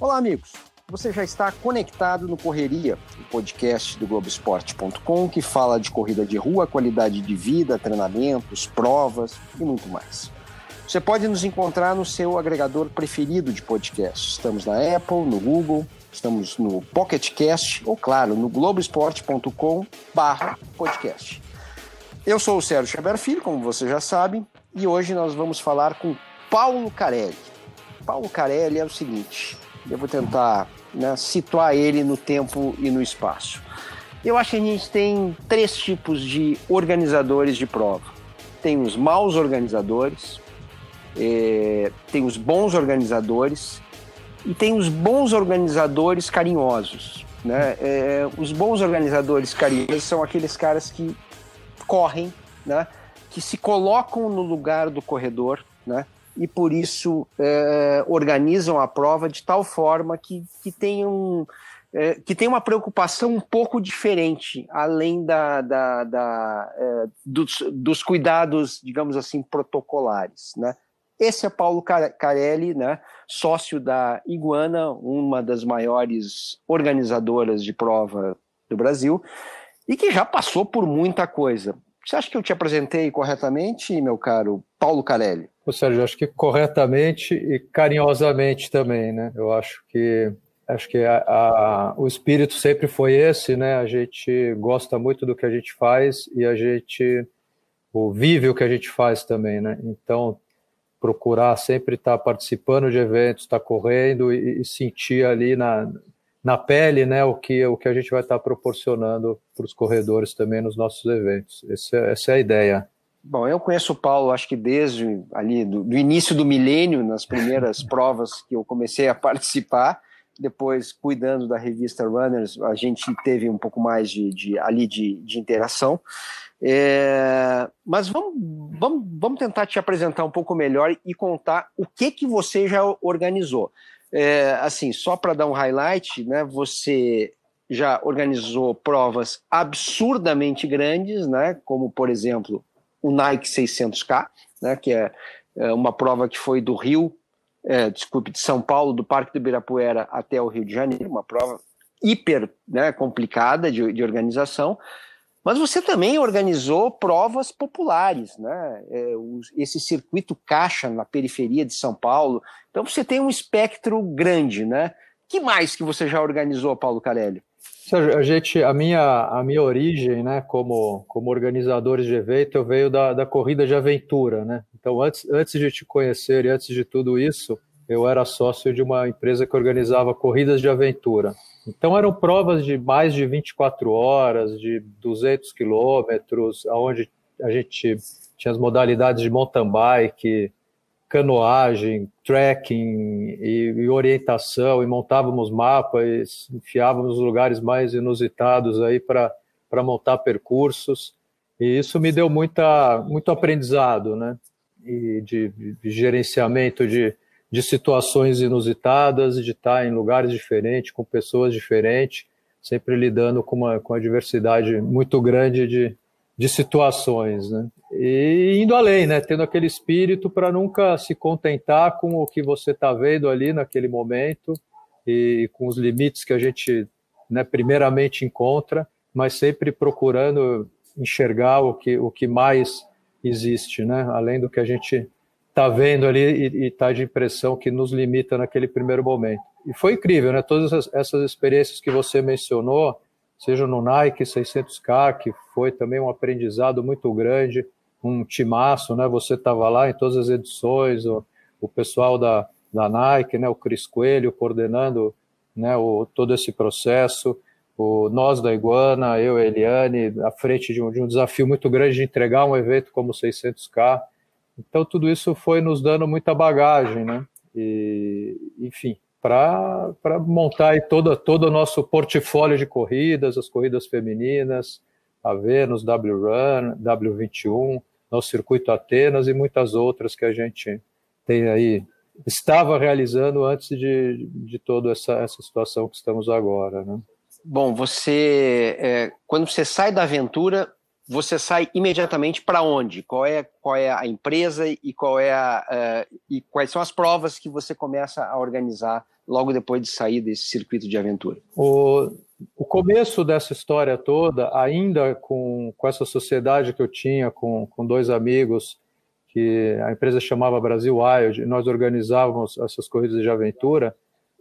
Olá, amigos. Você já está conectado no Correria, o podcast do Globoesporte.com que fala de corrida de rua, qualidade de vida, treinamentos, provas e muito mais. Você pode nos encontrar no seu agregador preferido de podcast. Estamos na Apple, no Google, estamos no Pocket Cast ou, claro, no globoesporte.com/podcast. Eu sou o Sérgio Xaber Filho, como você já sabe, e hoje nós vamos falar com Paulo Carelli. Paulo Carelli é o seguinte: eu vou tentar né, situar ele no tempo e no espaço. Eu acho que a gente tem três tipos de organizadores de prova. Tem os maus organizadores, é, tem os bons organizadores e tem os bons organizadores carinhosos. Né? É, os bons organizadores carinhosos são aqueles caras que correm, né? que se colocam no lugar do corredor, né? e por isso é, organizam a prova de tal forma que, que tenham é, que tem uma preocupação um pouco diferente, além da, da, da é, dos, dos, cuidados, digamos assim, protocolares. Né? Esse é Paulo Carelli, né, sócio da Iguana, uma das maiores organizadoras de prova do Brasil, e que já passou por muita coisa. Você acha que eu te apresentei corretamente, meu caro Paulo Carelli? Ô, Sérgio, acho que corretamente e carinhosamente também, né? Eu acho que acho que a, a, o espírito sempre foi esse, né? A gente gosta muito do que a gente faz e a gente o, vive o que a gente faz também, né? Então, procurar sempre estar participando de eventos, estar correndo e, e sentir ali na, na pele, né, o que o que a gente vai estar proporcionando para os corredores também nos nossos eventos. Esse, é, essa é a ideia. Bom, eu conheço o Paulo, acho que desde ali do, do início do milênio, nas primeiras provas que eu comecei a participar, depois cuidando da revista Runners, a gente teve um pouco mais de, de ali de, de interação. É, mas vamos, vamos, vamos tentar te apresentar um pouco melhor e contar o que que você já organizou. É, assim, só para dar um highlight, né? Você já organizou provas absurdamente grandes, né? Como por exemplo o Nike 600K, né, que é, é uma prova que foi do Rio, é, desculpe, de São Paulo, do Parque do Ibirapuera até o Rio de Janeiro, uma prova hiper né, complicada de, de organização, mas você também organizou provas populares, né? É, esse circuito caixa na periferia de São Paulo. Então você tem um espectro grande, né? que mais que você já organizou, Paulo Carelli? A gente, a minha, a minha origem, né, como, como organizadores de evento, eu veio da, da corrida de aventura, né? Então, antes, antes de te conhecer e antes de tudo isso, eu era sócio de uma empresa que organizava corridas de aventura. Então, eram provas de mais de 24 horas, de 200 quilômetros, onde a gente tinha as modalidades de mountain bike, canoagem, trekking e, e, orientação, e montávamos mapas, enfiávamos nos lugares mais inusitados aí para montar percursos. E isso me deu muita, muito aprendizado, né? E de, de gerenciamento de, de situações inusitadas, de estar em lugares diferentes, com pessoas diferentes, sempre lidando com uma, com uma diversidade muito grande de, de situações, né? E indo além, né? Tendo aquele espírito para nunca se contentar com o que você está vendo ali naquele momento e com os limites que a gente, né, primeiramente encontra, mas sempre procurando enxergar o que, o que mais existe, né? Além do que a gente está vendo ali e está de impressão que nos limita naquele primeiro momento. E foi incrível, né? Todas essas experiências que você mencionou, seja no Nike 600K, que foi também um aprendizado muito grande, um timaço, né? Você estava lá em todas as edições, o, o pessoal da, da Nike, né? O Cris Coelho coordenando, né? O, todo esse processo, o nós da Iguana, eu, Eliane, à frente de um, de um desafio muito grande de entregar um evento como o 600K. Então tudo isso foi nos dando muita bagagem, né? E, enfim, para montar aí todo, todo o nosso portfólio de corridas, as corridas femininas, a Venus, W-Run, W21, nosso circuito Atenas e muitas outras que a gente tem aí, estava realizando antes de, de toda essa, essa situação que estamos agora. Né? Bom, você, é, quando você sai da aventura, você sai imediatamente para onde? Qual é, qual é a empresa e, qual é a, uh, e quais são as provas que você começa a organizar logo depois de sair desse circuito de aventura? O, o começo dessa história toda, ainda com, com essa sociedade que eu tinha com, com dois amigos, que a empresa chamava Brasil Wild, e nós organizávamos essas corridas de aventura,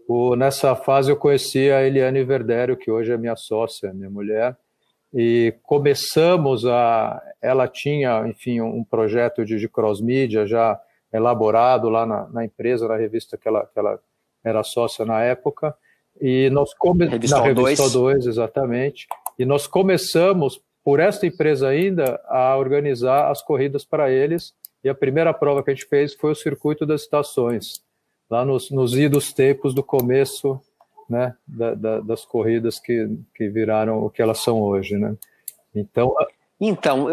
o, nessa fase eu conheci a Eliane Verdério, que hoje é minha sócia, minha mulher, e começamos a. Ela tinha, enfim, um projeto de, de cross-mídia já elaborado lá na, na, empresa, na revista que ela, que ela era sócia na época, e nós começamos na revista 2, exatamente, e nós começamos por esta empresa ainda a organizar as corridas para eles, e a primeira prova que a gente fez foi o circuito das estações, lá nos, nos idos tempos do começo né, da, da, das corridas que, que viraram o que elas são hoje, né? Então, então,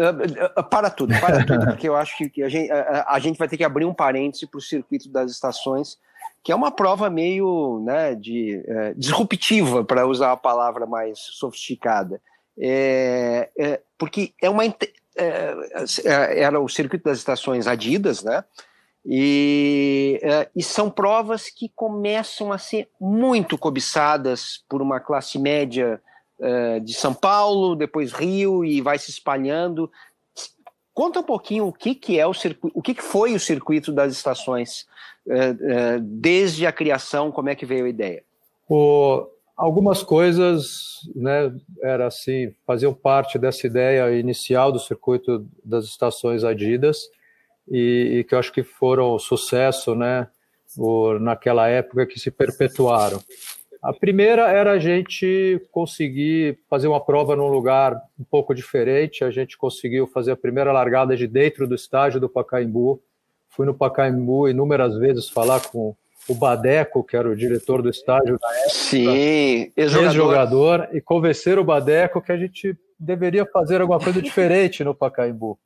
para tudo, para tudo, porque eu acho que a gente, a, a gente vai ter que abrir um parêntese para o circuito das estações, que é uma prova meio né, de, é, disruptiva, para usar a palavra mais sofisticada. É, é, porque é uma. É, é, era o circuito das estações Adidas, né? E, e, são provas que começam a ser muito cobiçadas por uma classe média de São Paulo, depois Rio e vai se espalhando. Conta um pouquinho o que, que é o circuito, o que, que foi o circuito das estações é, é, desde a criação, como é que veio a ideia? O, algumas coisas, né, era assim, faziam parte dessa ideia inicial do circuito das estações Adidas e, e que eu acho que foram sucesso, né, naquela época que se perpetuaram. A primeira era a gente conseguir fazer uma prova num lugar um pouco diferente. A gente conseguiu fazer a primeira largada de dentro do estádio do Pacaembu, Fui no Pacaembu inúmeras vezes falar com o Badeco, que era o diretor do estádio época. Sim, ex-jogador. e convencer o Badeco que a gente deveria fazer alguma coisa diferente no Pacaembu.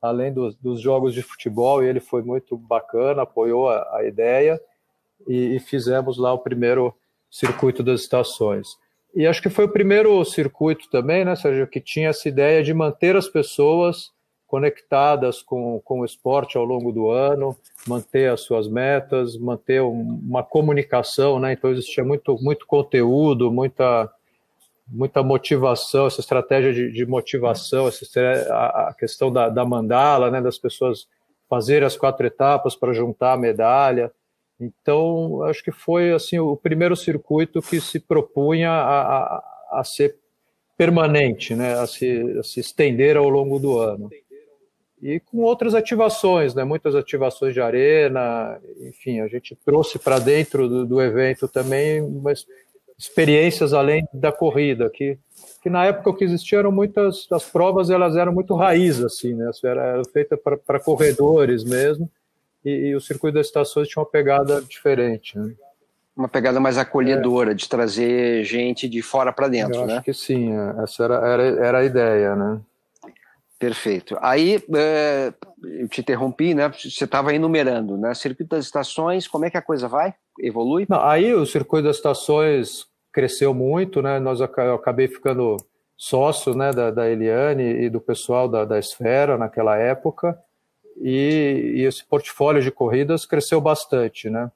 Além dos, dos jogos de futebol, e ele foi muito bacana, apoiou a, a ideia, e, e fizemos lá o primeiro circuito das estações. E acho que foi o primeiro circuito também, né, Sérgio, que tinha essa ideia de manter as pessoas conectadas com, com o esporte ao longo do ano, manter as suas metas, manter uma comunicação, né? Então existia muito, muito conteúdo, muita, muita motivação, essa estratégia de, de motivação, essa, a, a questão da, da, mandala, né? Das pessoas fazerem as quatro etapas para juntar a medalha. Então, acho que foi assim o primeiro circuito que se propunha a, a, a ser permanente, né? A se, a se estender ao longo do ano e com outras ativações, né? muitas ativações de arena, enfim, a gente trouxe para dentro do, do, evento também umas experiências além da corrida, que, que na época que existiam eram muitas, as provas elas eram muito raiz, assim, né? era, era feita para corredores mesmo, e, e, o circuito das estações tinha uma pegada diferente, né? Uma pegada mais acolhedora, é. de trazer gente de fora para dentro, Eu né? Acho que sim, é. essa era, era, era a ideia, né? Perfeito. Aí é, eu te interrompi, né? Você estava enumerando, né? Circuito das estações, como é que a coisa vai? Evolui? Não, aí o circuito das estações cresceu muito, né? Nós eu acabei ficando sócio, né, da, da Eliane e do pessoal da, da Esfera naquela época, e, e esse portfólio de corridas cresceu bastante, né?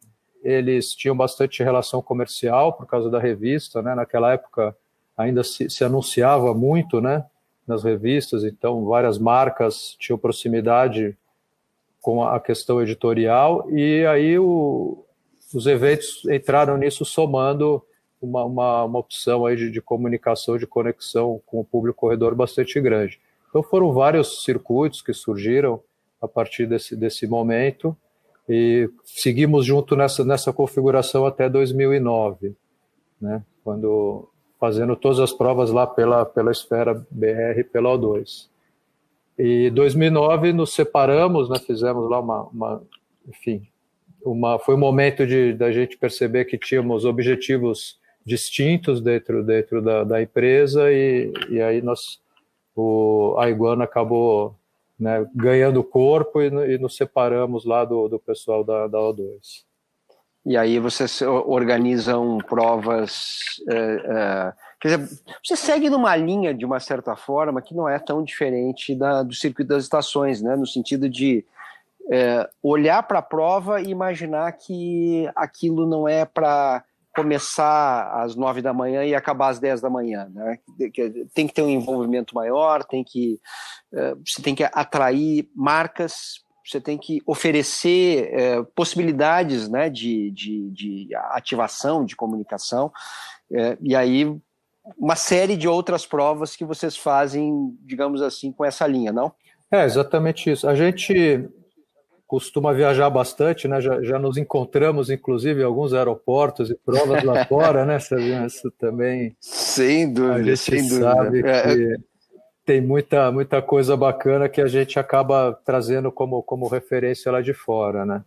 Eles tinham bastante relação comercial por causa da revista, né? Naquela época ainda se, se anunciava muito, né? Nas revistas, então várias marcas tinham proximidade com a questão editorial, e aí o, os eventos entraram nisso somando uma, uma, uma opção aí de, de, comunicação, de conexão com o público corredor bastante grande. Então foram vários circuitos que surgiram a partir desse, desse momento, e seguimos junto nessa, nessa configuração até 2009, né, quando fazendo todas as provas lá pela, pela esfera BR pela O2. E 2009 nos separamos, né, fizemos lá uma, uma enfim, uma, foi um momento de da gente perceber que tínhamos objetivos distintos dentro dentro da, da empresa e, e aí nós o a Iguana acabou né, ganhando corpo e, e, nos separamos lá do, do pessoal da, da O2. E aí vocês organizam provas uh, uh, Quer dizer, você segue numa linha, de uma certa forma, que não é tão diferente da, do circuito das estações, né? no sentido de é, olhar para a prova e imaginar que aquilo não é para começar às nove da manhã e acabar às dez da manhã. Né? Tem que ter um envolvimento maior, tem que, você tem que atrair marcas, você tem que oferecer é, possibilidades né, de, de, de, ativação, de comunicação, é, e aí uma série de outras provas que vocês fazem, digamos assim, com essa linha, não? É, exatamente isso. A gente costuma viajar bastante, né? Já, já nos encontramos, inclusive, em alguns aeroportos e provas lá fora, né, Sabina? Isso também. Sem dúvida, a gente sem sabe dúvida. que é, é... tem muita, muita coisa bacana que a gente acaba trazendo como, como referência lá de fora, né?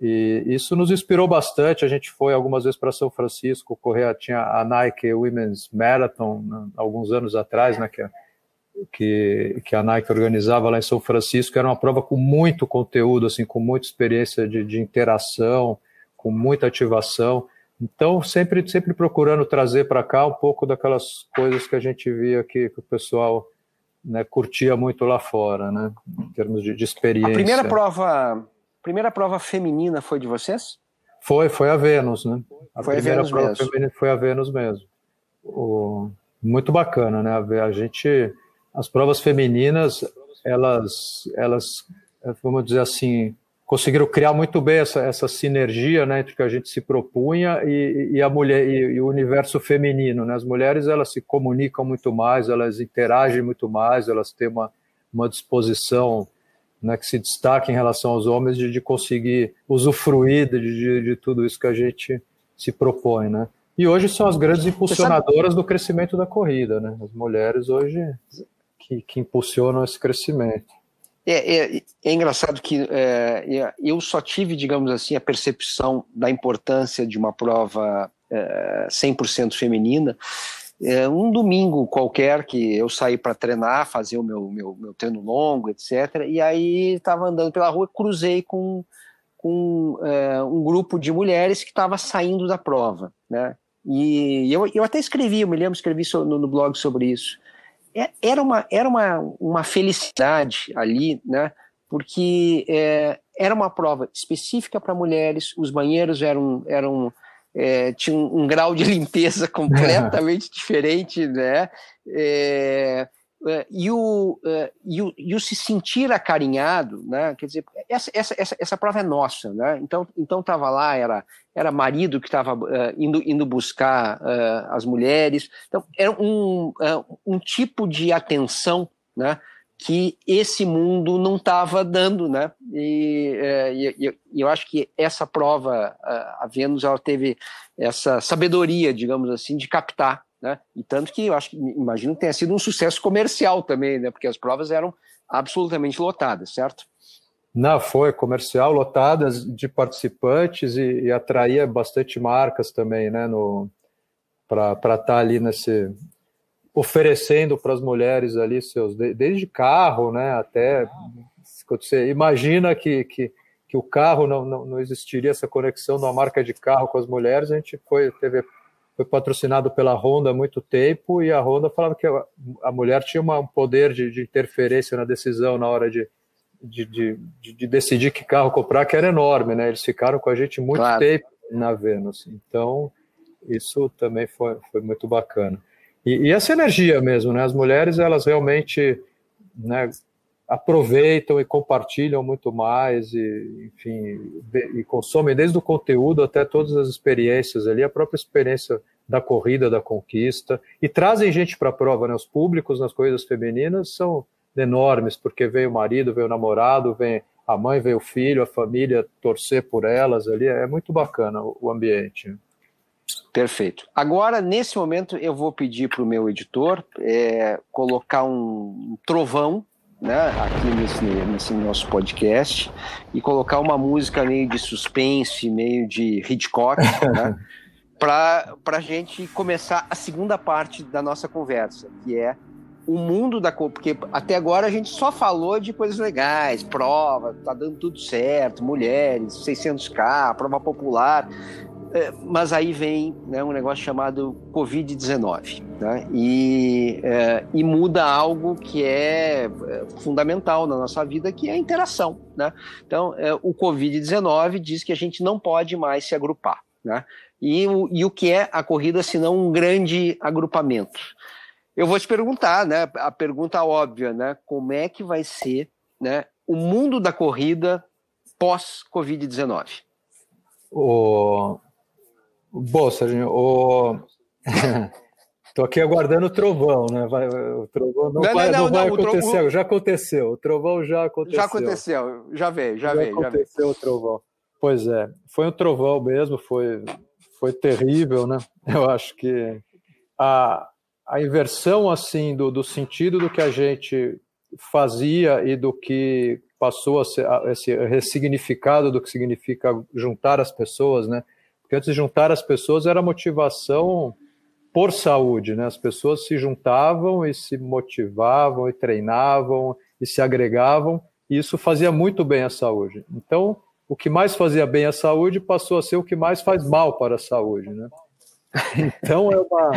E isso nos inspirou bastante. A gente foi algumas vezes para São Francisco correr, tinha a Nike Women's Marathon né, alguns anos atrás, né? Que que, que a Nike organizava lá em São Francisco, era uma prova com muito conteúdo, assim, com muita experiência de, de interação, com muita ativação. Então, sempre, sempre procurando trazer para cá um pouco daquelas coisas que a gente via que, que o pessoal né, curtia muito lá fora, né, em termos de, de experiência. A primeira prova, primeira prova feminina foi de vocês? Foi, foi a Vênus, né? A foi primeira a Vênus prova mesmo. feminina foi a Vênus mesmo. O, muito bacana, né? A gente as provas femininas, elas, elas, vamos dizer assim, conseguiram criar muito bem essa, essa sinergia né, entre o que a gente se propunha e, e a mulher e, e, o universo feminino. Né? As mulheres elas se comunicam muito mais, elas interagem muito mais, elas têm uma, uma disposição né, que se destaca em relação aos homens de, de conseguir usufruir de, de, de, tudo isso que a gente se propõe. Né? E hoje são as grandes impulsionadoras do crescimento da corrida. Né? As mulheres hoje que, que impulsionam esse crescimento. É, é, é engraçado que é, eu só tive, digamos assim, a percepção da importância de uma prova é, 100% feminina é, um domingo qualquer que eu saí para treinar, fazer o meu, meu, meu treino longo, etc. E aí estava andando pela rua, cruzei com, com é, um grupo de mulheres que estava saindo da prova, né? E eu, eu até escrevi, eu me lembro, escrevi no, no blog sobre isso. É, era uma, era uma, uma felicidade ali, né? Porque é, era uma prova específica para mulheres, os banheiros eram, eram é, tinham um, um, grau de limpeza completamente diferente, né? É, e, o, é, e, o, e o se sentir acarinhado, né? Quer dizer, essa, essa, essa, essa prova é nossa, né? Então então estava lá, era, era marido que estava uh, indo, indo buscar uh, as mulheres. Então era um, uh, um tipo de atenção, né? Que esse mundo não estava dando, né? E, e, e, eu acho que essa prova, a Vênus, ela teve essa sabedoria, digamos assim, de captar né? E tanto que eu acho imagino que tenha sido um sucesso comercial também, né? Porque as provas eram absolutamente lotadas, certo? Não, foi comercial, lotadas de participantes e, e atraía bastante marcas também, né? Para estar tá ali nesse oferecendo para as mulheres ali seus desde carro, né? Até você imagina que, que, que o carro não, não, não existiria essa conexão uma marca de carro com as mulheres, a gente foi teve foi patrocinado pela Honda há muito tempo e a Honda falava que a, mulher tinha uma, um poder de, de, interferência na decisão na hora de, de, de, de, decidir que carro comprar, que era enorme, né? Eles ficaram com a gente muito claro. tempo na Vênus. Então, isso também foi, foi muito bacana. E, e, essa energia mesmo, né? As mulheres, elas realmente né, aproveitam e compartilham muito mais e, enfim, e consomem desde o conteúdo até todas as experiências ali, a própria experiência da corrida, da conquista, e trazem gente para a prova, né? Os públicos nas corridas femininas são enormes, porque vem o marido, vem o namorado, vem a mãe, vem o filho, a família torcer por elas ali, é muito bacana o ambiente. Perfeito. Agora, nesse momento, eu vou pedir para o meu editor é, colocar um trovão né, aqui nesse, nesse nosso podcast e colocar uma música meio de suspense, meio de Hitchcock, né, para a gente começar a segunda parte da nossa conversa, que é o mundo da porque até agora a gente só falou de coisas legais, prova, tá dando tudo certo, mulheres, 600k, prova popular. É, mas aí vem né, um negócio chamado Covid-19 né? e, é, e muda algo que é, é fundamental na nossa vida, que é a interação. Né? Então, é, o Covid-19 diz que a gente não pode mais se agrupar. Né? E, o, e o que é a corrida, se não um grande agrupamento? Eu vou te perguntar, né, a pergunta óbvia, né, como é que vai ser né, o mundo da corrida pós-Covid-19? O... Bom, Serginho, o... Estou aqui aguardando o trovão, né? Vai, o trovão não, não vai, não, não, vai acontecer, trovão... já aconteceu. O trovão já aconteceu. Já aconteceu, já veio, já, já veio. Já aconteceu o trovão. Pois é, foi um trovão mesmo, foi, foi terrível, né? Eu acho que a, a inversão assim do, do sentido do que a gente fazia e do que passou a ser esse ressignificado do que significa juntar as pessoas, né? Porque antes de juntar as pessoas era motivação por saúde, né? As pessoas se juntavam e se motivavam e treinavam e se agregavam, e isso fazia muito bem à saúde. Então, o que mais fazia bem à saúde passou a ser o que mais faz mal para a saúde, né? Então é uma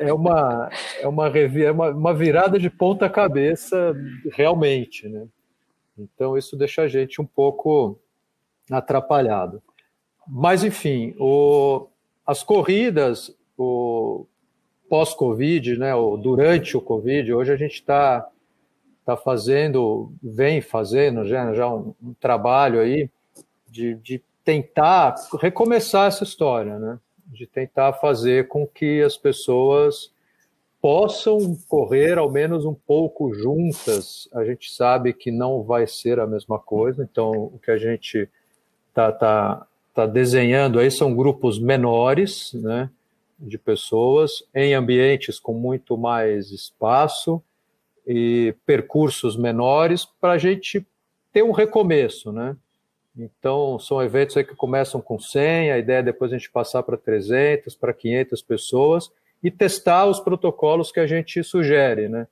é uma é uma, é uma, uma virada de ponta cabeça realmente, né? Então isso deixa a gente um pouco atrapalhado. Mas enfim, o, as corridas, o pós-Covid, né, ou durante o Covid, hoje a gente está tá fazendo, vem fazendo já, já um, um trabalho aí de, de tentar recomeçar essa história, né? de tentar fazer com que as pessoas possam correr ao menos um pouco juntas. A gente sabe que não vai ser a mesma coisa, então o que a gente está tá, tá desenhando aí são grupos menores, né, de pessoas em ambientes com muito mais espaço e percursos menores para a gente ter um recomeço, né? Então, são eventos aí que começam com 100, a ideia é depois a gente passar para 300, para 500 pessoas e testar os protocolos que a gente sugere, né?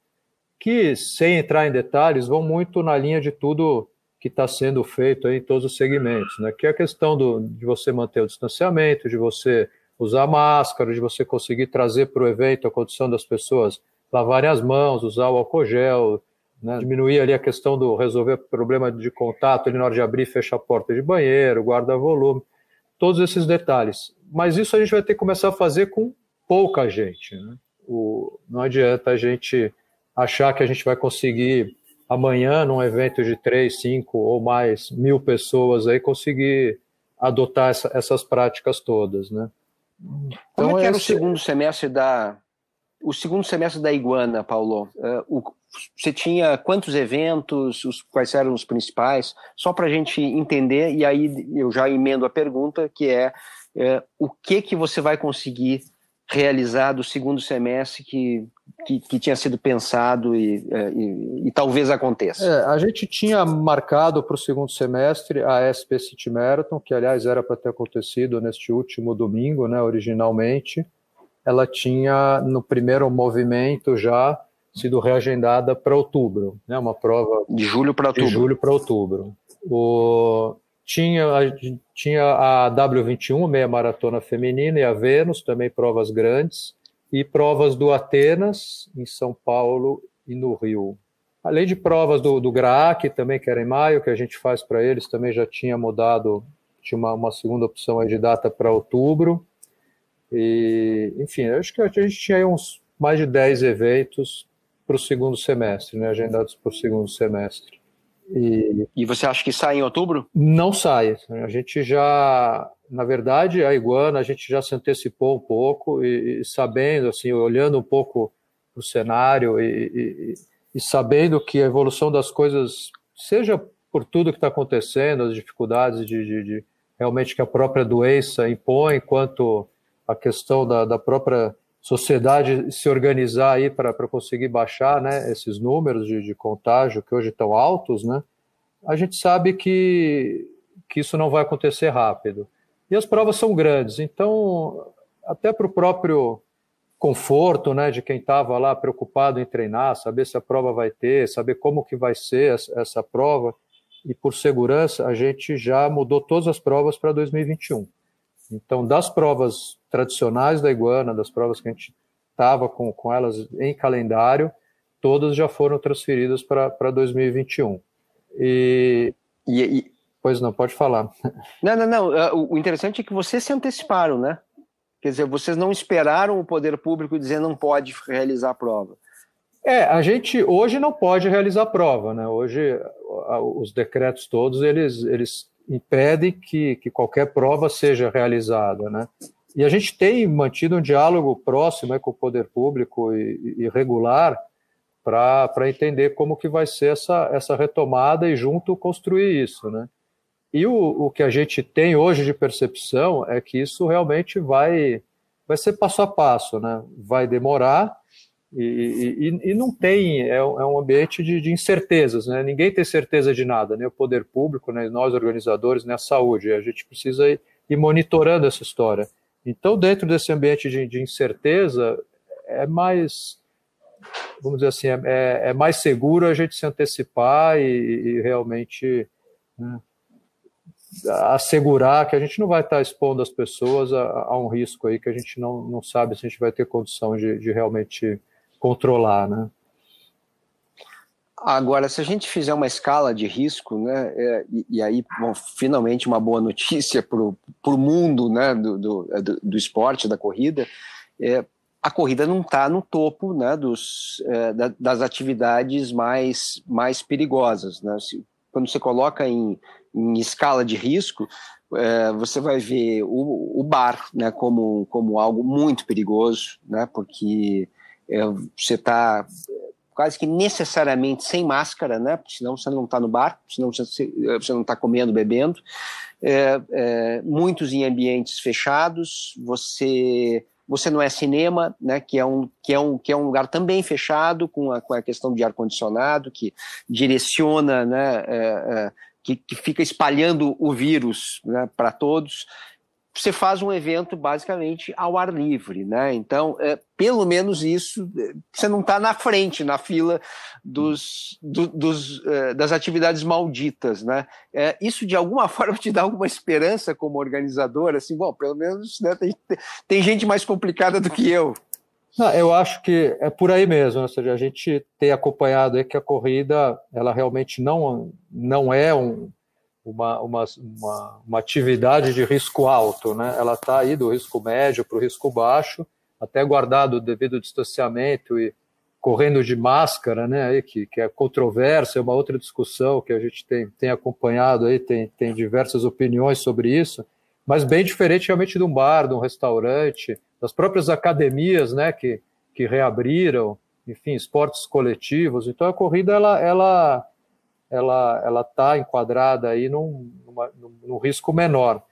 Que, sem entrar em detalhes, vão muito na linha de tudo que está sendo feito em todos os segmentos, né? Que é a questão do, de você manter o distanciamento, de você usar máscara, de você conseguir trazer para o evento a condição das pessoas lavarem as mãos, usar o álcool gel, né? Diminuir ali a questão do resolver problema de contato ali na hora de abrir e fechar a porta de banheiro, guarda-volume, todos esses detalhes. Mas isso a gente vai ter que começar a fazer com pouca gente. Né? O, não adianta a gente achar que a gente vai conseguir amanhã, num evento de três, cinco ou mais mil pessoas, aí conseguir adotar essa, essas práticas todas, né? Então, Como é que era esse... o segundo semestre da o segundo semestre da Iguana, Paulo? Uh, o, você tinha quantos eventos, os, quais eram os principais, só para a gente entender, e aí eu já emendo a pergunta, que é, é, o que que você vai conseguir realizar do segundo semestre que, que, que tinha sido pensado e, é, e, e talvez aconteça? É, a gente tinha marcado para o segundo semestre a SP City Marathon, que aliás era para ter acontecido neste último domingo, né, originalmente. Ela tinha no primeiro movimento já sido reagendada para outubro, né? Uma prova de julho para outubro. De julho para outubro. O tinha tinha a W21, meia maratona feminina e a Vênus, também provas grandes, e provas do Atenas em São Paulo e no Rio. Além de provas do, do GRAAC, também que era em maio, que a gente faz para eles, também já tinha mudado, tinha uma, uma segunda opção de data para outubro. E, enfim, acho que a gente tinha uns mais de 10 eventos para o segundo semestre, né, agendados para o segundo semestre. E, e você acha que sai em outubro? Não sai. A gente já, na verdade, a Iguana, a gente já se antecipou um pouco e, e sabendo, assim, olhando um pouco o cenário e, e, sabendo que a evolução das coisas, seja por tudo que está acontecendo, as dificuldades de, de, de, realmente que a própria doença impõe, quanto a questão da, da própria sociedade se organizar aí para conseguir baixar né, esses números de, de contágio que hoje estão altos, né, a gente sabe que, que isso não vai acontecer rápido. E as provas são grandes, então, até para o próprio conforto né, de quem estava lá preocupado em treinar, saber se a prova vai ter, saber como que vai ser essa, essa prova, e por segurança, a gente já mudou todas as provas para 2021. Então, das provas tradicionais da Iguana, das provas que a gente estava com, com elas em calendário, todas já foram transferidas para 2021. E, e, e, Pois não, pode falar. Não, não, não. Ah, o interessante é que vocês se anteciparam, né? Quer dizer, vocês não esperaram o poder público dizer não pode realizar a prova. É, a gente hoje não pode realizar a prova, né? Hoje os decretos todos eles, eles impedem que, que qualquer prova seja realizada, né? E a gente tem mantido um diálogo próximo né, com o poder público e, e regular para entender como que vai ser essa, essa retomada e junto construir isso, né? E o, o que a gente tem hoje de percepção é que isso realmente vai, vai ser passo a passo, né? Vai demorar e, e, e não tem, é, é um ambiente de, de, incertezas, né? Ninguém tem certeza de nada, nem né? o poder público, né? nós organizadores, nem a saúde. A gente precisa ir, ir monitorando essa história. Então, dentro desse ambiente de, de incerteza, é mais, vamos dizer assim, é, é, é, mais seguro a gente se antecipar e, e realmente né, assegurar que a gente não vai estar expondo as pessoas a, a, um risco aí que a gente não, não sabe se a gente vai ter condição de, de realmente controlar, né? Agora, se a gente fizer uma escala de risco, né, é, e, e, aí, bom, finalmente uma boa notícia para o mundo né, do, é, do, do, esporte, da corrida, é, a corrida não está no topo né, dos, é, da, das atividades mais, mais perigosas. Né? Se, quando você coloca em, em escala de risco, é, você vai ver o, o, bar né, como, como algo muito perigoso, né, porque você está quase que necessariamente sem máscara, né, senão você não está no bar, senão você, você não está comendo, bebendo. É, é, muitos em ambientes fechados, você você não é cinema, né, que é um, que é um, que é um lugar também fechado, com a, com a questão de ar-condicionado, que direciona, né, é, é, que, que, fica espalhando o vírus né, para todos você faz um evento basicamente ao ar livre, né? Então, é, pelo menos isso, você não está na frente, na fila dos, do, dos, é, das atividades malditas, né? É, isso de alguma forma te dá alguma esperança como organizador, assim, bom, pelo menos né, tem, tem gente mais complicada do que eu. Não, eu acho que é por aí mesmo, ou seja, a gente tem acompanhado aí que a corrida, ela realmente não, não é um, uma, uma, uma, uma atividade de risco alto, né? Ela está aí do risco médio para o risco baixo, até guardado o devido distanciamento e correndo de máscara, né? Aí, que, que é controvérsia, é uma outra discussão que a gente tem, tem acompanhado aí, tem, tem diversas opiniões sobre isso, mas bem diferente realmente de um bar, de um restaurante, das próprias academias, né? Que, que reabriram, enfim, esportes coletivos. Então a corrida ela, ela ela ela está enquadrada aí num, numa, num risco menor.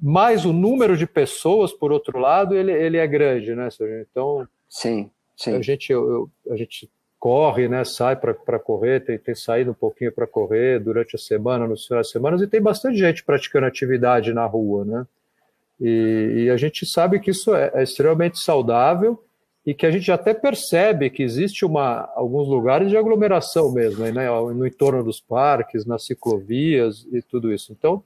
Mas o número de pessoas, por outro lado, ele, ele é grande, né, Então, sim, sim. A gente, eu, a gente corre, né, sai para correr, tem, tem saído um pouquinho para correr durante a semana, nos finais de semana, e tem bastante gente praticando atividade na rua, né? E, e a gente sabe que isso é, é extremamente saudável e que a gente até percebe que existe uma, alguns lugares de aglomeração mesmo, né, no entorno dos parques, nas ciclovias e tudo isso. Então,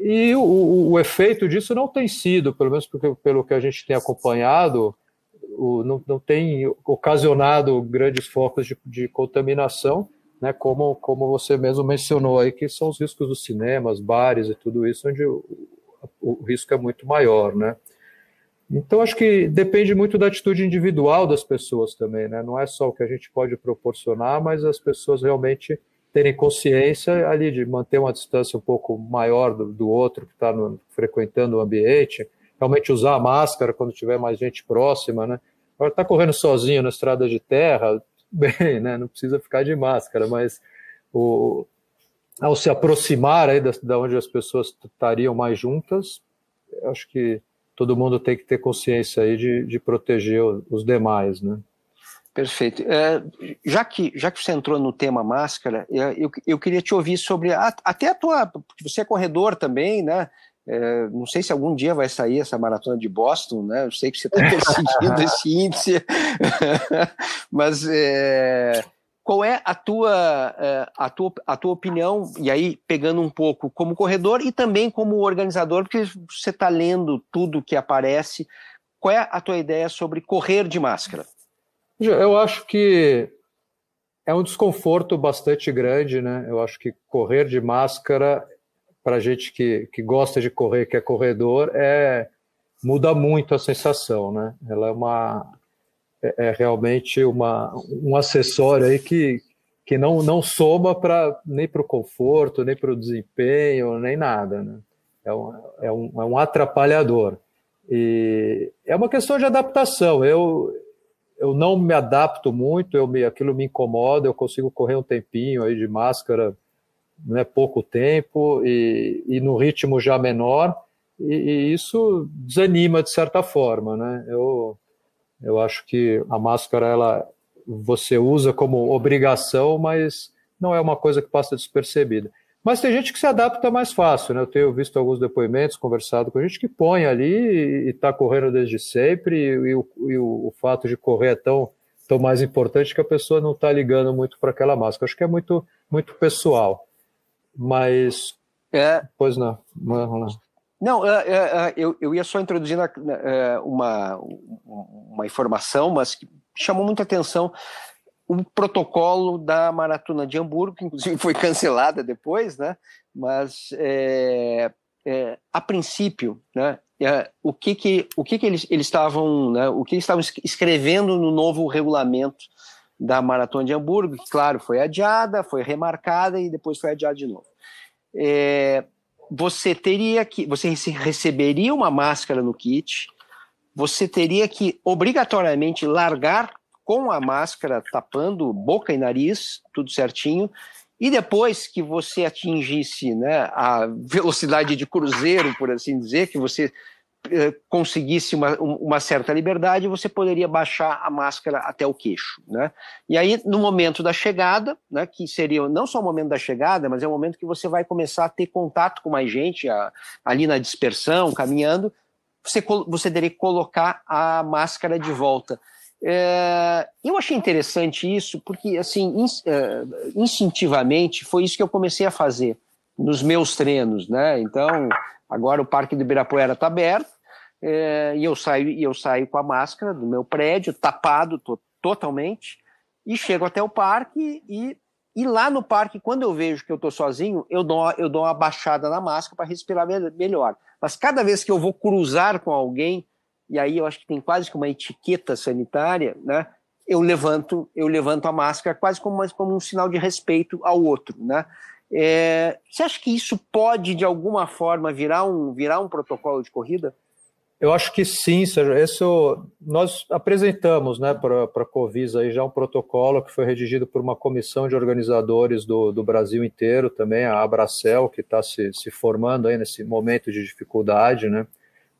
e o, o, o efeito disso não tem sido, pelo menos porque, pelo que a gente tem acompanhado, o, não, não tem ocasionado grandes focos de, de contaminação, né, como, como você mesmo mencionou aí, que são os riscos dos cinemas, bares e tudo isso, onde o, o risco é muito maior, né. Então, acho que depende muito da atitude individual das pessoas também, né? Não é só o que a gente pode proporcionar, mas as pessoas realmente terem consciência ali de manter uma distância um pouco maior do, do outro que está frequentando o ambiente, realmente usar a máscara quando tiver mais gente próxima, né? Agora, está correndo sozinho na estrada de terra, bem, né? Não precisa ficar de máscara, mas o, ao se aproximar aí da, da onde as pessoas estariam mais juntas, acho que todo mundo tem que ter consciência aí de, de proteger os demais, né? Perfeito. É, já, que, já que você entrou no tema máscara, é, eu, eu queria te ouvir sobre a, até a tua. Porque você é corredor também, né? É, não sei se algum dia vai sair essa maratona de Boston, né? Eu sei que você está perseguindo esse índice, mas é, qual é a tua, eh, a, tua, a tua opinião, e aí pegando um pouco como corredor e também como organizador, porque você está lendo tudo que aparece, qual é a tua ideia sobre correr de máscara? Eu acho que é um desconforto bastante grande, né? Eu acho que correr de máscara, para gente que, que gosta de correr, que é corredor, é muda muito a sensação, né? Ela é uma é, é realmente uma, um acessório aí que, que não, não soma para nem para o conforto, nem para o desempenho, nem nada. Né? É, um, é, um, é um atrapalhador. E é uma questão de adaptação. Eu, eu não me adapto muito, eu me, aquilo me incomoda, eu consigo correr um tempinho aí de máscara, né, pouco tempo, e, e no ritmo já menor, e, e isso desanima de certa forma. Né? Eu, eu acho que a máscara ela você usa como obrigação, mas não é uma coisa que passa despercebida. Mas tem gente que se adapta mais fácil, né? Eu tenho visto alguns depoimentos, conversado com gente que põe ali e está correndo desde sempre, e, e, o, e o, fato de correr é tão, tão mais importante que a pessoa não está ligando muito para aquela máscara. Acho que é muito, muito pessoal. Mas. É. Pois não. Vamos lá. Não, é, é, é, eu, eu ia só introduzir uma, uma informação, mas que chamou muita atenção o protocolo da Maratona de Hamburgo, que inclusive foi cancelada depois, né? mas é, é, a princípio, né, é, o que que, o que, que eles, eles estavam, né, o que eles estavam escrevendo no novo regulamento da Maratona de Hamburgo, que claro, foi adiada, foi remarcada e depois foi adiada de novo. É, você teria que, você receberia uma máscara no kit, você teria que obrigatoriamente largar com a máscara tapando boca e nariz, tudo certinho, e depois que você atingisse né, a velocidade de cruzeiro, por assim dizer, que você conseguisse uma, uma certa liberdade, você poderia baixar a máscara até o queixo. Né? E aí, no momento da chegada, né, que seria não só o momento da chegada, mas é o momento que você vai começar a ter contato com mais gente, a, ali na dispersão, caminhando, você, você teria que colocar a máscara de volta. É, eu achei interessante isso, porque, assim, é, instintivamente, foi isso que eu comecei a fazer nos meus treinos, né? Então, Agora o Parque do Ibirapuera está aberto é, e eu saio e eu saio com a máscara do meu prédio, tapado to, totalmente, e chego até o parque e, e lá no parque, quando eu vejo que eu estou sozinho, eu dou, eu dou uma baixada na máscara para respirar melhor. Mas cada vez que eu vou cruzar com alguém, e aí eu acho que tem quase que uma etiqueta sanitária, né? Eu levanto, eu levanto a máscara quase como, como um sinal de respeito ao outro, né? É, você acha que isso pode, de alguma forma, virar um, virar um protocolo de corrida? Eu acho que sim, Sérgio. Nós apresentamos né, para a Covisa aí já um protocolo que foi redigido por uma comissão de organizadores do, do Brasil inteiro também, a Abracel, que está se, se formando aí nesse momento de dificuldade. Né?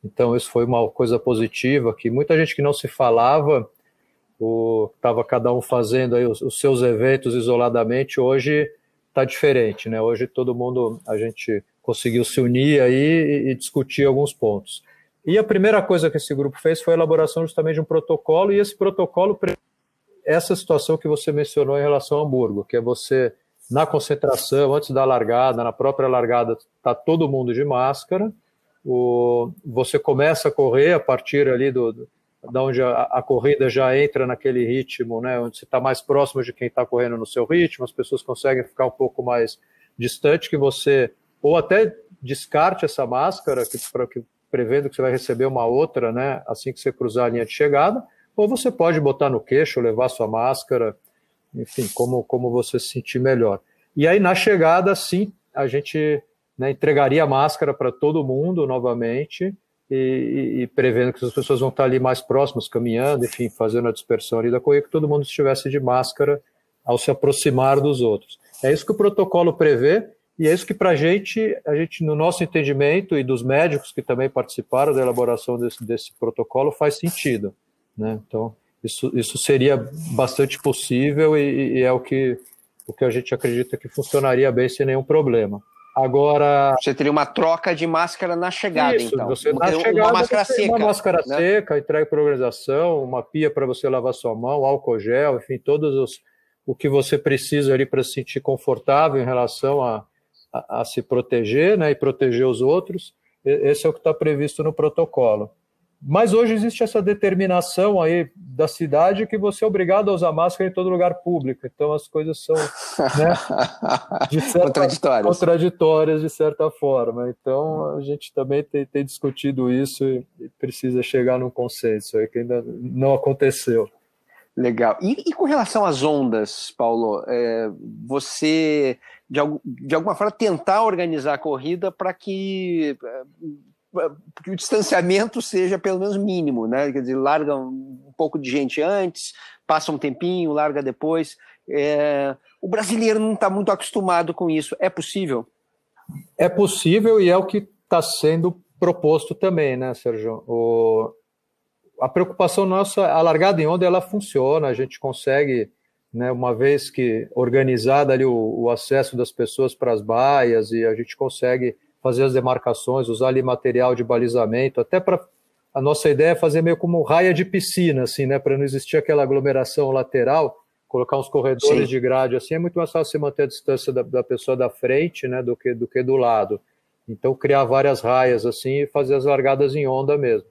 Então, isso foi uma coisa positiva, que muita gente que não se falava, estava cada um fazendo aí os, os seus eventos isoladamente, hoje está diferente, né? Hoje todo mundo, a gente conseguiu se unir aí e, e, discutir alguns pontos. E a primeira coisa que esse grupo fez foi a elaboração justamente de um protocolo, e esse protocolo, essa situação que você mencionou em relação a Hamburgo, que é você, na concentração, antes da largada, na própria largada, está todo mundo de máscara, o, você começa a correr a partir ali do, da onde a, a, corrida já entra naquele ritmo, né, onde você está mais próximo de quem está correndo no seu ritmo, as pessoas conseguem ficar um pouco mais distante, que você, ou até descarte essa máscara, que, pra, que, prevendo que você vai receber uma outra, né, assim que você cruzar a linha de chegada, ou você pode botar no queixo, levar sua máscara, enfim, como, como você se sentir melhor. E aí, na chegada, sim, a gente né, entregaria a máscara para todo mundo novamente, e, e, prevendo que as pessoas vão estar ali mais próximas, caminhando, enfim, fazendo a dispersão ali da corrida, que todo mundo estivesse de máscara ao se aproximar dos outros. É isso que o protocolo prevê e é isso que para a gente, a gente, no nosso entendimento e dos médicos que também participaram da elaboração desse, desse protocolo, faz sentido. Né? Então, isso, isso seria bastante possível e, e é o que, o que a gente acredita que funcionaria bem sem nenhum problema. Agora. Você teria uma troca de máscara na chegada, Isso, então. Você, na uma, chegada, uma máscara seca. Uma máscara né? seca, entrega para organização, uma pia para você lavar sua mão, álcool gel, enfim, todos os, o que você precisa ali para se sentir confortável em relação a, a, a, se proteger né, e proteger os outros. Esse é o que está previsto no protocolo. Mas hoje existe essa determinação aí da cidade que você é obrigado a usar máscara em todo lugar público. Então as coisas são né, certa, contraditórias. contraditórias de certa forma. Então a gente também tem, tem discutido isso e, e, precisa chegar num consenso aí que ainda não aconteceu. Legal. E, e com relação às ondas, Paulo, é, você de, de alguma forma tentar organizar a corrida para que que o distanciamento seja pelo menos mínimo, né? Quer dizer, larga um pouco de gente antes, passa um tempinho, larga depois. É... O brasileiro não está muito acostumado com isso. É possível? É possível e é o que está sendo proposto também, né, Sérgio? O... A preocupação nossa, a largada em onda, ela funciona, a gente consegue, né, uma vez que organizada ali o, o acesso das pessoas para as baias e a gente consegue fazer as demarcações, usar ali material de balizamento, até para a nossa ideia é fazer meio como raia de piscina, assim, né, para não existir aquela aglomeração lateral, colocar uns corredores Sim. de grade assim, é muito mais fácil você manter a distância da, da, pessoa da frente, né, do que do que do lado. Então criar várias raias assim e fazer as largadas em onda mesmo.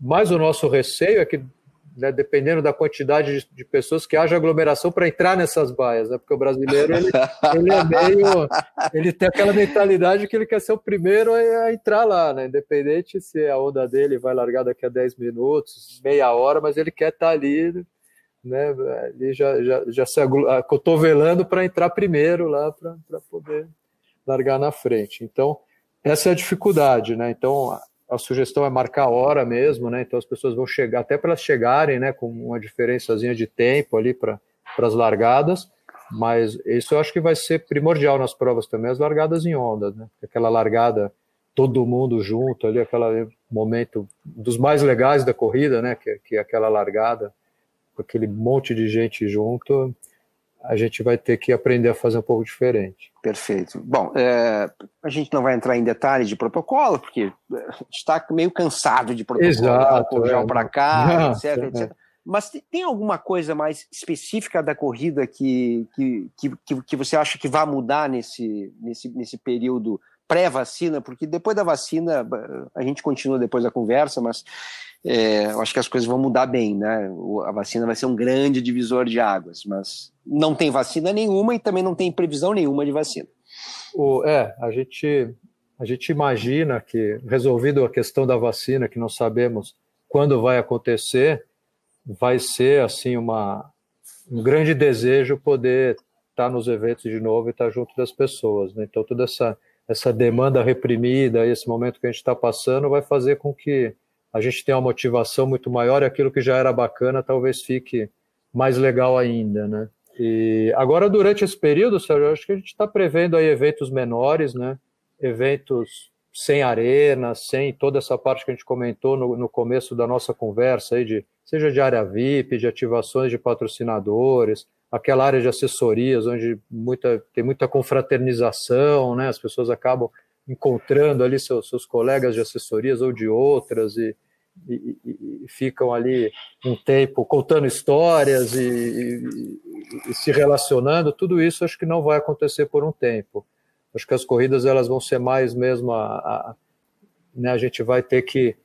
Mas o nosso receio é que né, dependendo da quantidade de, de, pessoas, que haja aglomeração para entrar nessas baias, né? Porque o brasileiro ele, ele, é meio, ele tem aquela mentalidade que ele quer ser o primeiro a, entrar lá, né? Independente se a onda dele vai largar daqui a 10 minutos, meia hora, mas ele quer estar tá ali, né? Ele já, já, já se acotovelando para entrar primeiro lá para poder largar na frente. Então, essa é a dificuldade, né? Então, a sugestão é marcar a hora mesmo, né? Então as pessoas vão chegar, até para elas chegarem, né, com uma diferençazinha de tempo ali para as largadas, mas isso eu acho que vai ser primordial nas provas também, as largadas em ondas, né? Aquela largada, todo mundo junto ali, aquele momento dos mais legais da corrida, né? Que, que é aquela largada, com aquele monte de gente junto, a gente vai ter que aprender a fazer um pouco diferente. Perfeito. Bom, é, a gente não vai entrar em detalhes de protocolo, porque está meio cansado de protocolo, Exato, né? é, para cá, etc, etc. É. Mas tem alguma coisa mais específica da corrida que, que, que, que você acha que vai mudar nesse, nesse, nesse período pré-vacina? Porque depois da vacina, a gente continua depois da conversa, mas é, eu acho que as coisas vão mudar bem, né? A vacina vai ser um grande divisor de águas, mas não tem vacina nenhuma e também não tem previsão nenhuma de vacina. O, é, a gente, a gente imagina que, resolvido a questão da vacina, que não sabemos quando vai acontecer, vai ser assim uma, um grande desejo poder estar nos eventos de novo e estar junto das pessoas. Né? Então, toda essa, essa demanda reprimida, esse momento que a gente está passando, vai fazer com que a gente tenha uma motivação muito maior e aquilo que já era bacana talvez fique mais legal ainda, né? E agora, durante esse período, Sérgio, acho que a gente está prevendo aí eventos menores, né? Eventos sem arena, sem toda essa parte que a gente comentou no, no começo da nossa conversa aí, de, seja de área VIP, de ativações de patrocinadores, aquela área de assessorias, onde muita, tem muita confraternização, né? As pessoas acabam encontrando ali seus, seus colegas de assessorias ou de outras e, e, e, ficam ali um tempo contando histórias e, e, se relacionando, tudo isso acho que não vai acontecer por um tempo. Acho que as corridas elas vão ser mais mesmo a, a né, a gente vai ter que,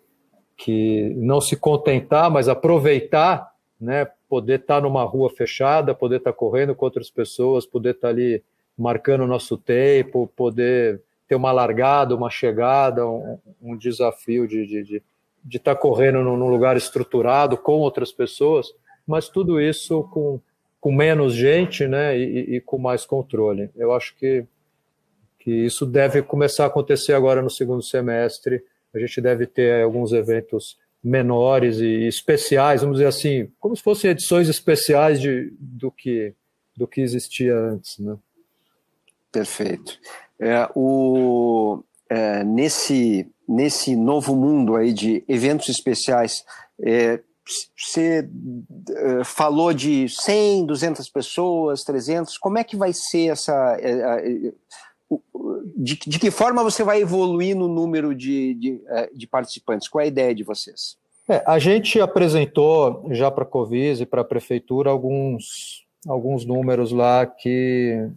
que não se contentar, mas aproveitar, né, poder estar numa rua fechada, poder estar correndo com outras pessoas, poder estar ali marcando o nosso tempo, poder ter uma largada, uma chegada, um, um desafio de estar de, de, tá correndo num lugar estruturado com outras pessoas, mas tudo isso com, com menos gente né, e, e com mais controle. Eu acho que, que isso deve começar a acontecer agora no segundo semestre. A gente deve ter alguns eventos menores e especiais, vamos dizer assim, como se fossem edições especiais de, do, que, do que existia antes. Né? Perfeito. É, o, é, nesse, nesse novo mundo aí de eventos especiais, é, você é, falou de 100, 200 pessoas, 300, como é que vai ser essa... É, é, de, de que forma você vai evoluir no número de, de, de participantes? Qual é a ideia de vocês? É, a gente apresentou já para a Covise e para a Prefeitura alguns alguns números lá que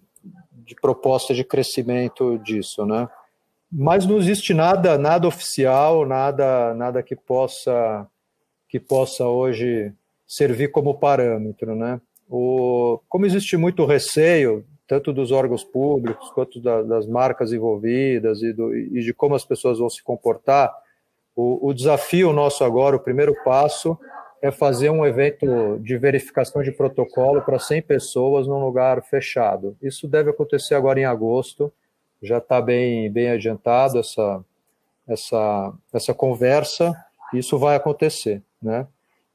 de proposta de crescimento disso, né? Mas não existe nada, nada oficial, nada, nada que possa que possa hoje servir como parâmetro, né? O, como existe muito receio, tanto dos órgãos públicos quanto da, das marcas envolvidas e, do, e, de como as pessoas vão se comportar, o, o desafio nosso agora, o primeiro passo, é fazer um evento de verificação de protocolo para 100 pessoas num lugar fechado. Isso deve acontecer agora em agosto, já está bem, bem adiantado essa, essa, essa conversa, isso vai acontecer, né?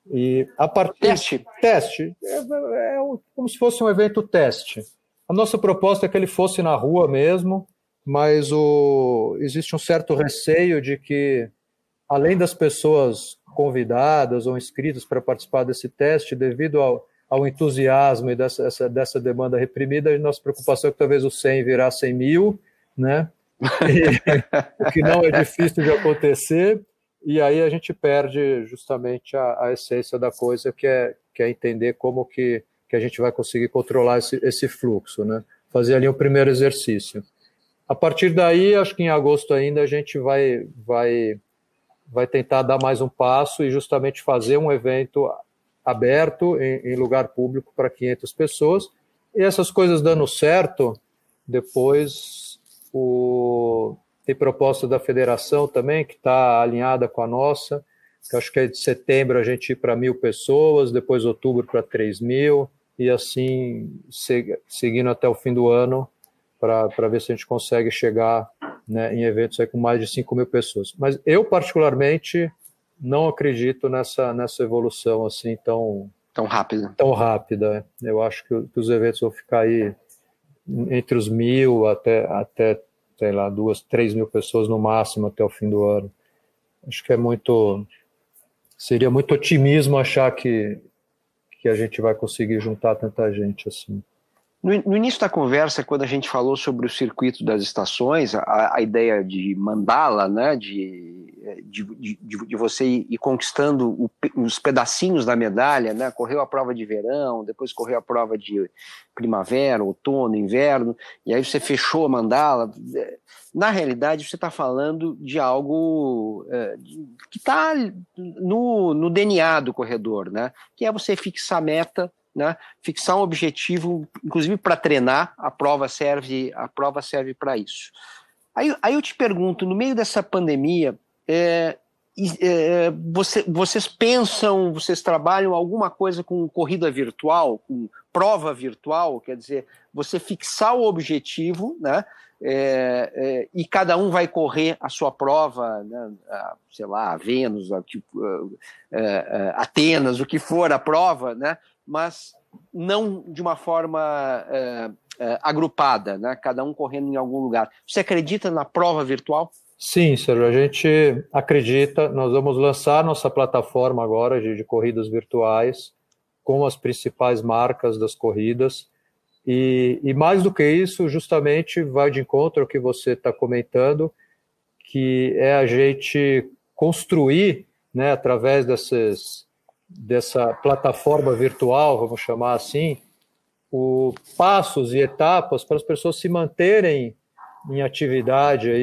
E a partir teste, teste é, é, como se fosse um evento teste. A nossa proposta é que ele fosse na rua mesmo, mas o, existe um certo receio de que, além das pessoas convidadas ou inscritas para participar desse teste, devido ao, ao entusiasmo e dessa, essa, dessa demanda reprimida, a nossa preocupação é que talvez o 100 virá 100 mil, né? O que não é difícil de acontecer, e aí a gente perde justamente a, a, essência da coisa, que é, que é entender como que, que a gente vai conseguir controlar esse, esse fluxo, né? Fazer ali o primeiro exercício. A partir daí, acho que em agosto ainda a gente vai, vai, vai tentar dar mais um passo e justamente fazer um evento aberto em, em lugar público para 500 pessoas. E essas coisas dando certo, depois o, tem proposta da federação também, que está alinhada com a nossa, que acho que é de setembro a gente ir para mil pessoas, depois outubro para três mil, e assim seguindo até o fim do ano, para ver se a gente consegue chegar né, em eventos aí com mais de 5 mil pessoas. Mas eu, particularmente, não acredito nessa, nessa evolução assim tão, tão rápida. Tão rápida. Eu acho que, que os eventos vão ficar aí entre os mil até, até sei lá, duas, três mil pessoas no máximo até o fim do ano. Acho que é muito. Seria muito otimismo achar que, que a gente vai conseguir juntar tanta gente assim. No, no, início da conversa, quando a gente falou sobre o circuito das estações, a, a ideia de mandala, né, de, de, de, de você ir conquistando o, os pedacinhos da medalha, né, correu a prova de verão, depois correu a prova de primavera, outono, inverno, e aí você fechou a mandala. Na realidade, você está falando de algo é, que está no, no DNA do corredor, né, que é você fixar meta né? Fixar um objetivo, inclusive para treinar, a prova serve, a prova serve para isso. Aí, aí eu te pergunto, no meio dessa pandemia, é, é, você, vocês pensam, vocês trabalham alguma coisa com corrida virtual, com prova virtual, quer dizer, você fixar o objetivo, né? É, é, e cada um vai correr a sua prova, né, a, sei lá, Vênus, a, tipo, a, Atenas, o que for a prova, né, mas não de uma forma é, é, agrupada, né? cada um correndo em algum lugar. Você acredita na prova virtual? Sim, Sérgio, a gente acredita. Nós vamos lançar nossa plataforma agora de, de corridas virtuais com as principais marcas das corridas. E, e, mais do que isso, justamente vai de encontro ao que você está comentando, que é a gente construir, né, através desses, dessa plataforma virtual, vamos chamar assim, o passos e etapas para as pessoas se manterem em atividade aí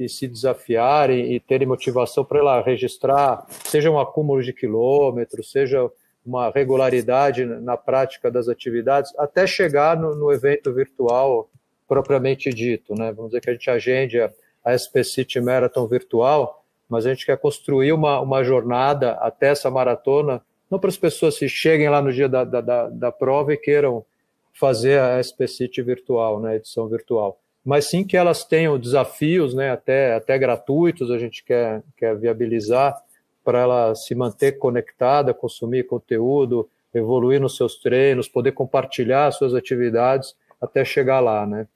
e, e, se desafiarem e terem motivação para ela registrar, seja um acúmulo de quilômetros, seja uma regularidade na prática das atividades, até chegar no, no evento virtual propriamente dito, né? Vamos dizer que a gente agende a, a SP City Marathon virtual, mas a gente quer construir uma, uma jornada até essa maratona, não para as pessoas que cheguem lá no dia da, da, da prova e queiram fazer a SPCity virtual, né, edição virtual, mas sim que elas tenham desafios, né, até, até gratuitos, a gente quer, quer viabilizar para ela se manter conectada, consumir conteúdo, evoluir nos seus treinos, poder compartilhar suas atividades até chegar lá, né?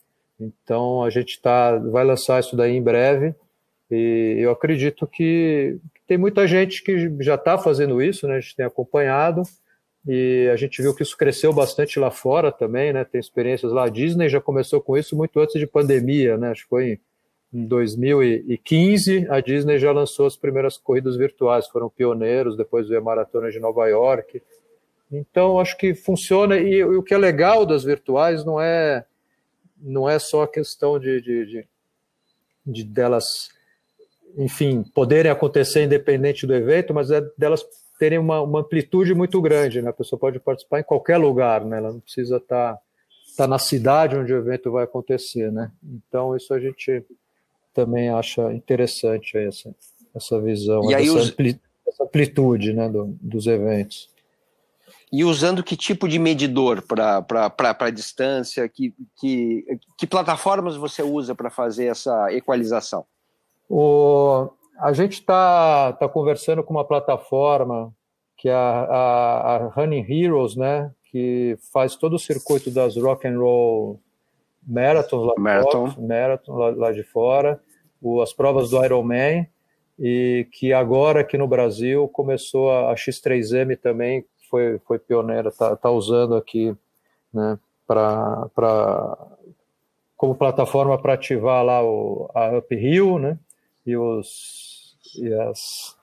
Então a gente tá, vai lançar isso daí em breve e eu acredito que tem muita gente que já está fazendo isso, né? A gente tem acompanhado e a gente viu que isso cresceu bastante lá fora também, né? Tem experiências lá. A Disney já começou com isso muito antes de pandemia, né? Acho que foi em 2015 a Disney já lançou as primeiras corridas virtuais, foram pioneiros, depois veio a Maratona de Nova York. Então, acho que funciona. E, e, o que é legal das virtuais não é, não é só a questão de, de, de, de delas, enfim, poderem acontecer independente do evento, mas é delas terem uma, uma, amplitude muito grande. Né? A pessoa pode participar em qualquer lugar, né? ela não precisa estar, tá, tá na cidade onde o evento vai acontecer. Né? Então, isso a gente também acha interessante essa, essa visão, e essa, os... ampli, essa amplitude né, do, dos eventos. E usando que tipo de medidor para a distância? Que, que, que plataformas você usa para fazer essa equalização? O, a gente está tá conversando com uma plataforma que é a, a, a, Running Heroes, né, que faz todo o circuito das Rock and Roll Marathons lá, Marathon. Fora, Marathon, lá, lá de fora, o, as provas do Ironman, e que agora aqui no Brasil começou a, a X3M também, foi, foi pioneira, está tá usando aqui né, pra, como plataforma para ativar lá o, a Uphill né, e, os, e as,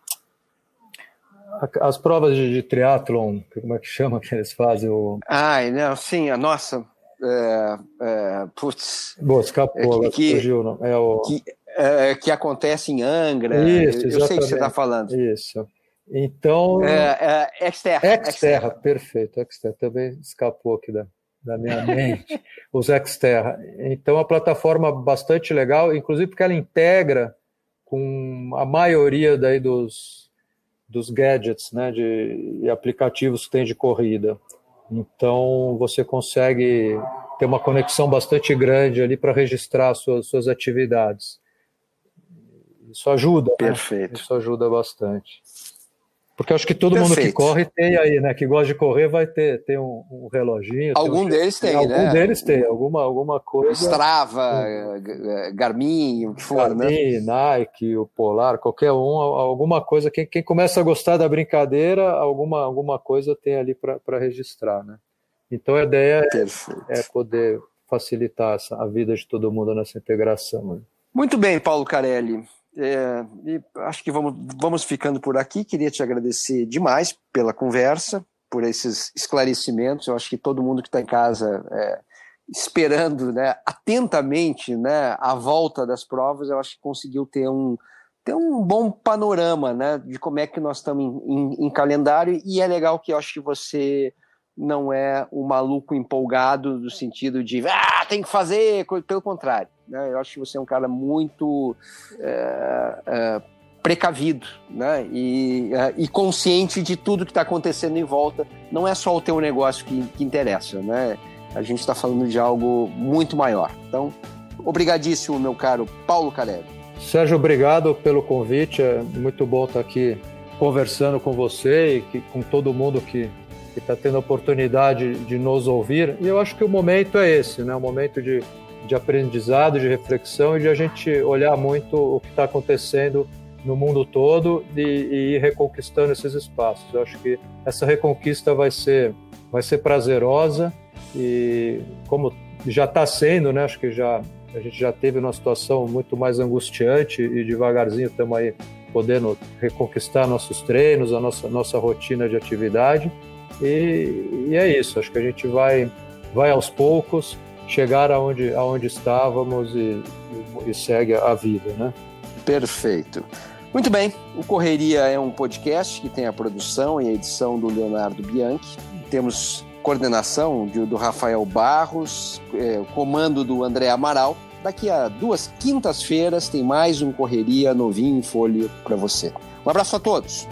as provas de, de triatlon, como é que chama que eles fazem? O... Ai, não, sim, a nossa. É, é, putz. Boa, escapou, é, que, fugiu, não. É o... que, é, que acontece em Angra. Isso, eu sei que você está falando. Isso. Então. É, é, Xterra. Xterra, perfeito. Xterra também escapou aqui da, da minha mente. Os Xterra. Então, a plataforma bastante legal, inclusive porque ela integra com a maioria daí dos, dos gadgets né, de, e aplicativos que tem de corrida. Então, você consegue ter uma conexão bastante grande ali para registrar suas, suas atividades. Isso ajuda. Né? Perfeito. Né? Isso ajuda bastante. Porque acho que todo Perfeito. mundo que corre tem aí, né? Que gosta de correr vai ter, ter um, um reloginho. Algum um... deles tem, algum né? Algum deles tem, alguma, alguma coisa. Strava, Garmin, o que for, Garmin, né? Nike, o Polar, qualquer um, alguma coisa. Quem, quem começa a gostar da brincadeira, alguma, alguma coisa tem ali para registrar, né? Então a ideia é, é, poder facilitar essa, a vida de todo mundo nessa integração. Né? Muito bem, Paulo Carelli. É, acho que vamos, vamos ficando por aqui. Queria te agradecer demais pela conversa, por esses esclarecimentos. Eu acho que todo mundo que está em casa é, esperando né, atentamente né, a volta das provas, eu acho que conseguiu ter um, ter um bom panorama né, de como é que nós estamos em, em, em calendário. E é legal que eu acho que você não é o maluco empolgado no sentido de ah, tem que fazer, pelo contrário. Né? Eu acho que você é um cara muito é, é, precavido né? e, é, e consciente de tudo que está acontecendo em volta. Não é só o teu negócio que, que interessa, né? A gente está falando de algo muito maior. Então, obrigadíssimo, meu caro Paulo Carelli. Sérgio, obrigado pelo convite. É muito bom estar aqui conversando com você e que, com todo mundo que que está tendo a oportunidade de nos ouvir. E eu acho que o momento é esse, né? O momento de, de aprendizado, de reflexão e de a gente olhar muito o que está acontecendo no mundo todo e, e, ir reconquistando esses espaços. Eu acho que essa reconquista vai ser, vai ser prazerosa e como já está sendo, né? Acho que já a gente já teve uma situação muito mais angustiante e devagarzinho estamos aí podendo reconquistar nossos treinos, a nossa nossa rotina de atividade. E, e, é isso, acho que a gente vai, vai aos poucos chegar aonde, aonde estávamos e, e, segue a vida, né? Perfeito. Muito bem, o Correria é um podcast que tem a produção e a edição do Leonardo Bianchi. Temos coordenação de, do Rafael Barros, é, comando do André Amaral. Daqui a duas quintas-feiras tem mais um Correria novinho em folha para você. Um abraço a todos.